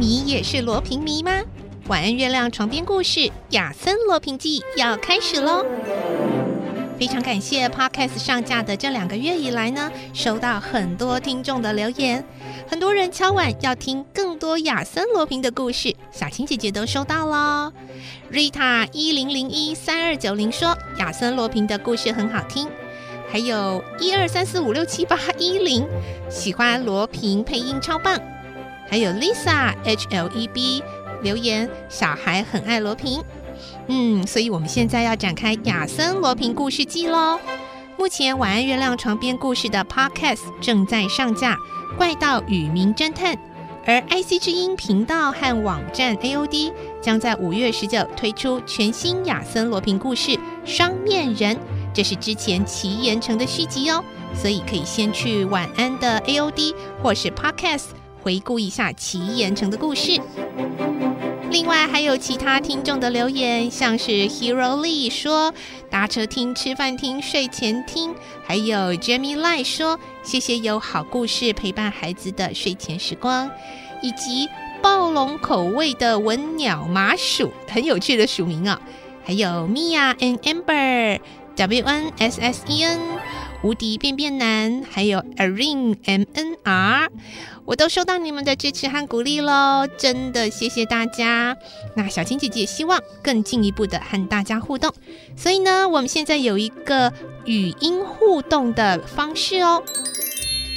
你也是罗平迷吗？晚安，月亮床边故事《亚森罗平记》要开始喽！非常感谢 Podcast 上架的这两个月以来呢，收到很多听众的留言，很多人敲碗要听更多亚森罗平的故事，小青姐姐都收到喽。Rita 一零零一三二九零说亚森罗平的故事很好听，还有一二三四五六七八一零喜欢罗平配音超棒，还有 Lisa H L E B 留言小孩很爱罗平。嗯，所以我们现在要展开亚森罗平故事记喽。目前晚安月亮床边故事的 Podcast 正在上架，《怪盗与名侦探》，而 IC 之音频道和网站 AOD 将在五月十九推出全新亚森罗平故事《双面人》，这是之前奇岩城的续集哦，所以可以先去晚安的 AOD 或是 Podcast 回顾一下奇岩城的故事。另外还有其他听众的留言，像是 Hero Lee 说搭车听、吃饭听、睡前听，还有 Jamie Lie 说谢谢有好故事陪伴孩子的睡前时光，以及暴龙口味的文鸟麻薯，很有趣的署名啊、哦，还有 Mia and Amber W N S S E N 无敌变变男，还有 Arin M N R。我都收到你们的支持和鼓励喽，真的谢谢大家。那小青姐姐希望更进一步的和大家互动，所以呢，我们现在有一个语音互动的方式哦。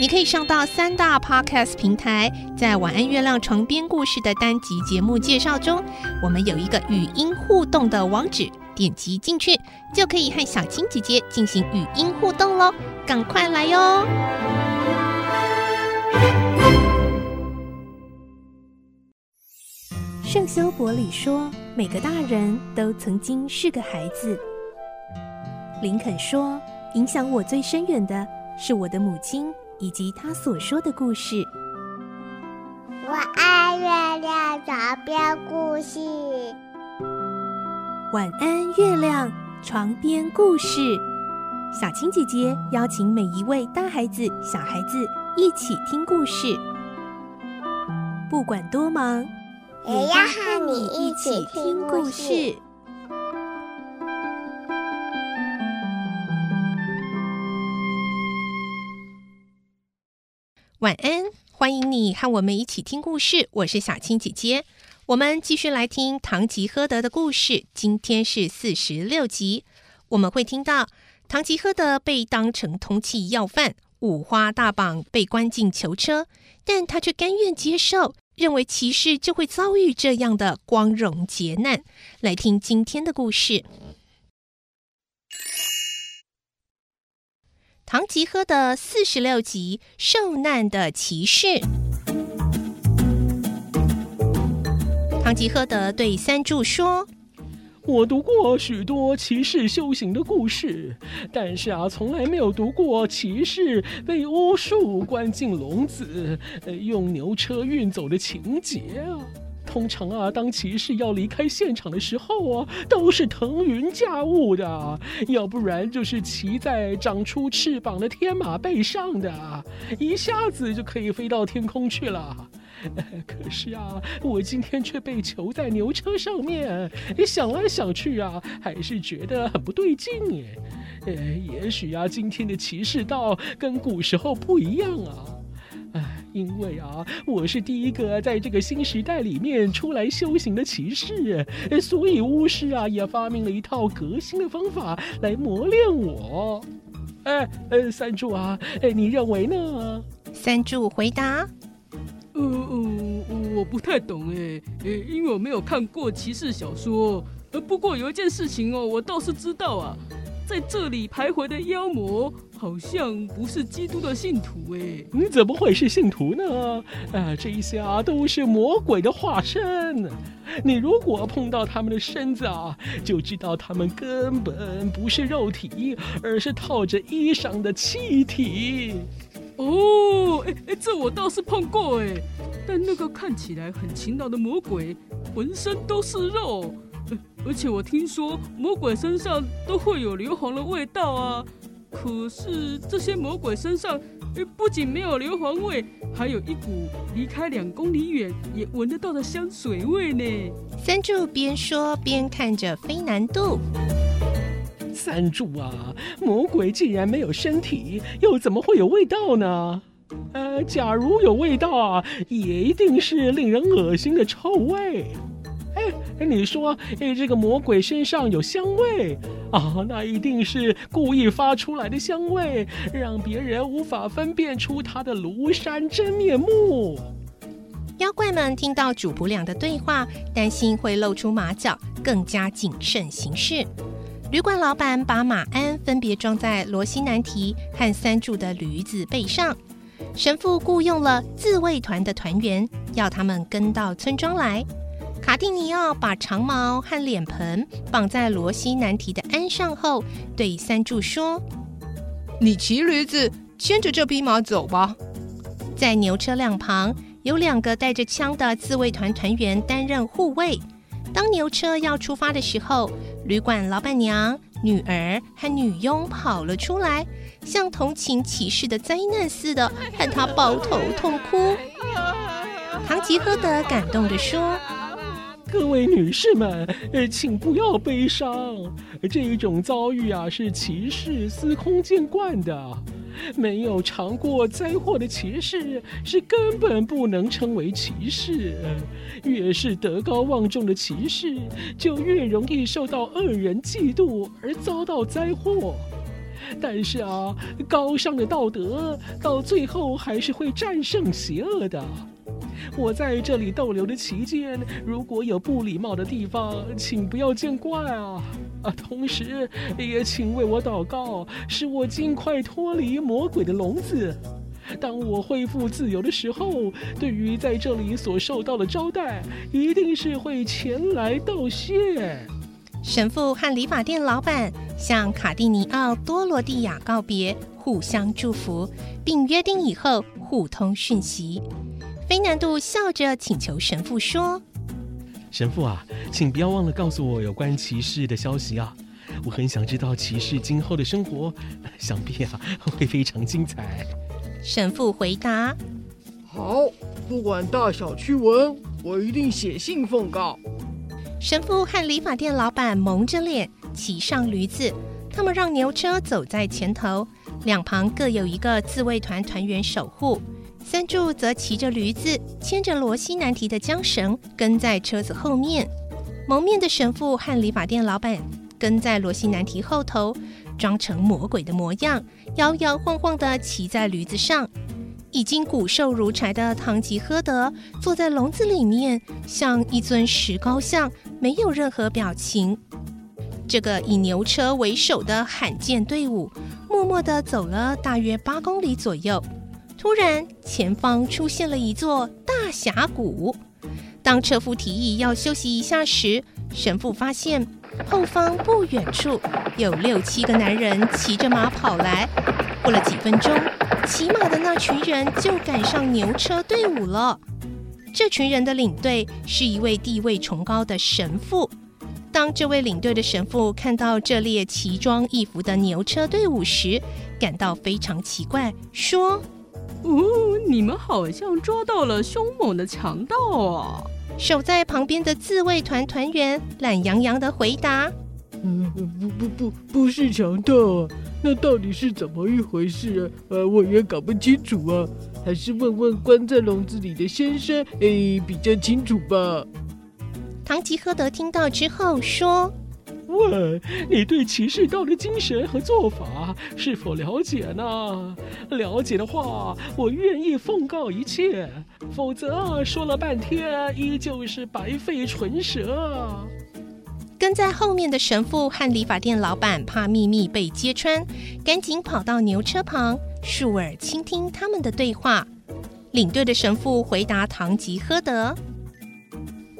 你可以上到三大 Podcast 平台，在晚安月亮床边故事的单集节目介绍中，我们有一个语音互动的网址，点击进去就可以和小青姐姐进行语音互动喽，赶快来哟！圣修伯里说：“每个大人都曾经是个孩子。”林肯说：“影响我最深远的是我的母亲以及她所说的故事。”我爱月亮床边故事。晚安，月亮床边故事。小青姐姐邀请每一位大孩子、小孩子一起听故事，不管多忙。也要和你一起听故事。晚安，欢迎你和我们一起听故事。我是小青姐姐，我们继续来听《唐吉诃德》的故事。今天是四十六集，我们会听到唐吉诃德被当成通缉要犯，五花大绑被关进囚车，但他却甘愿接受。认为骑士就会遭遇这样的光荣劫难。来听今天的故事，《唐吉诃德》四十六集：受难的骑士。唐吉诃德对三柱说。我读过许多骑士修行的故事，但是啊，从来没有读过骑士被巫术关进笼子，呃，用牛车运走的情节啊。通常啊，当骑士要离开现场的时候啊，都是腾云驾雾的，要不然就是骑在长出翅膀的天马背上的，一下子就可以飞到天空去了。可是啊，我今天却被囚在牛车上面，想来想去啊，还是觉得很不对劲耶。呃，也许啊，今天的骑士道跟古时候不一样啊。哎，因为啊，我是第一个在这个新时代里面出来修行的骑士，所以巫师啊也发明了一套革新的方法来磨练我。哎，呃，三柱啊，哎，你认为呢？三柱回答。我不太懂哎，呃，因为我没有看过骑士小说。呃，不过有一件事情哦，我倒是知道啊，在这里徘徊的妖魔好像不是基督的信徒哎。你怎么会是信徒呢？啊，这一些啊都是魔鬼的化身。你如果碰到他们的身子啊，就知道他们根本不是肉体，而是套着衣裳的气体。哦，哎哎，这我倒是碰过哎，但那个看起来很勤劳的魔鬼，浑身都是肉，而且我听说魔鬼身上都会有硫磺的味道啊。可是这些魔鬼身上，不仅没有硫磺味，还有一股离开两公里远也闻得到的香水味呢。三柱边说边看着飞南度。三柱啊，魔鬼既然没有身体，又怎么会有味道呢？呃，假如有味道啊，也一定是令人恶心的臭味。哎，你说，哎，这个魔鬼身上有香味啊，那一定是故意发出来的香味，让别人无法分辨出他的庐山真面目。妖怪们听到主仆俩的对话，担心会露出马脚，更加谨慎行事。旅馆老板把马鞍分别装在罗西南提和三柱的驴子背上。神父雇佣了自卫团的团员，要他们跟到村庄来。卡蒂尼奥把长矛和脸盆绑在罗西南提的鞍上后，对三柱说：“你骑驴子牵着这匹马走吧。”在牛车两旁有两个带着枪的自卫团团员担任护卫。当牛车要出发的时候，旅馆老板娘、女儿和女佣跑了出来，像同情骑士的灾难似的，和他抱头痛哭。唐吉诃德感动地说。各位女士们，呃，请不要悲伤。这一种遭遇啊，是骑士司空见惯的。没有尝过灾祸的骑士，是根本不能称为骑士。越是德高望重的骑士，就越容易受到恶人嫉妒而遭到灾祸。但是啊，高尚的道德到最后还是会战胜邪恶的。我在这里逗留的期间，如果有不礼貌的地方，请不要见怪啊！啊，同时也请为我祷告，使我尽快脱离魔鬼的笼子。当我恢复自由的时候，对于在这里所受到的招待，一定是会前来道谢。神父和理发店老板向卡蒂尼奥多罗蒂亚告别，互相祝福，并约定以后互通讯息。飞南度笑着请求神父说：“神父啊，请不要忘了告诉我有关骑士的消息啊！我很想知道骑士今后的生活，想必啊会非常精彩。”神父回答：“好，不管大小趣闻，我一定写信奉告。”神父和理发店老板蒙着脸骑上驴子，他们让牛车走在前头，两旁各有一个自卫团团员守护。三柱则骑着驴子，牵着罗西南提的缰绳，跟在车子后面。蒙面的神父和理发店老板跟在罗西南提后头，装成魔鬼的模样，摇摇晃晃地骑在驴子上。已经骨瘦如柴的唐吉诃德坐在笼子里面，像一尊石膏像，没有任何表情。这个以牛车为首的罕见队伍，默默地走了大约八公里左右。突然，前方出现了一座大峡谷。当车夫提议要休息一下时，神父发现后方不远处有六七个男人骑着马跑来。过了几分钟，骑马的那群人就赶上牛车队伍了。这群人的领队是一位地位崇高的神父。当这位领队的神父看到这列奇装异服的牛车队伍时，感到非常奇怪，说。哦，你们好像抓到了凶猛的强盗啊！守在旁边的自卫团团员懒洋洋的回答：“嗯，不不不，不是强盗啊！那到底是怎么一回事啊？呃，我也搞不清楚啊，还是问问关在笼子里的先生，诶，比较清楚吧。”唐吉诃德听到之后说。问你对骑士道的精神和做法是否了解呢？了解的话，我愿意奉告一切；否则，说了半天依旧是白费唇舌。跟在后面的神父和理发店老板怕秘密被揭穿，赶紧跑到牛车旁，竖耳倾听他们的对话。领队的神父回答唐吉诃德：“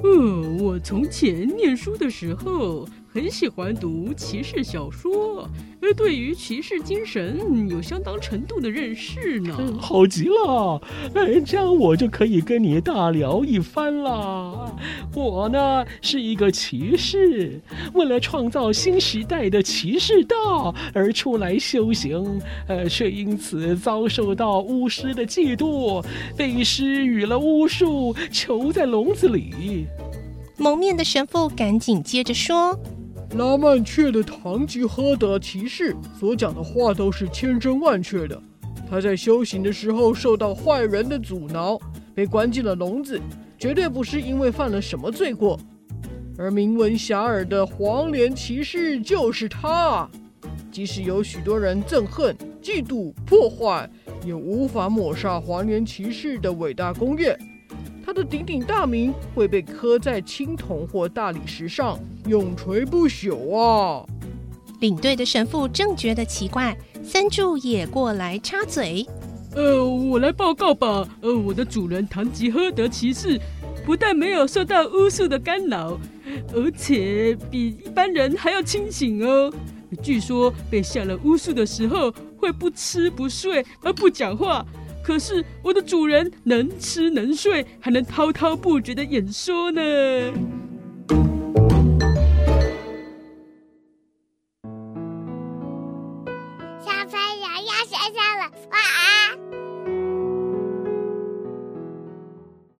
嗯，我从前念书的时候。”很喜欢读骑士小说，而对于骑士精神有相当程度的认识呢。好极了，哎，这样我就可以跟你大聊一番了。我呢是一个骑士，为了创造新时代的骑士道而出来修行，呃，却因此遭受到巫师的嫉妒，被施予了巫术，囚在笼子里。蒙面的神父赶紧接着说：“拉曼却的堂吉诃德骑士所讲的话都是千真万确的。他在修行的时候受到坏人的阻挠，被关进了笼子，绝对不是因为犯了什么罪过。而名闻遐迩的黄莲骑士就是他。即使有许多人憎恨、嫉妒、破坏，也无法抹杀黄莲骑士的伟大功业。”他的鼎鼎大名会被刻在青铜或大理石上，永垂不朽啊！领队的神父正觉得奇怪，三柱也过来插嘴：“呃，我来报告吧。呃，我的主人唐吉诃德骑士不但没有受到巫术的干扰，而且比一般人还要清醒哦。据说被下了巫术的时候，会不吃不睡而不讲话。”可是我的主人能吃能睡，还能滔滔不绝的演说呢。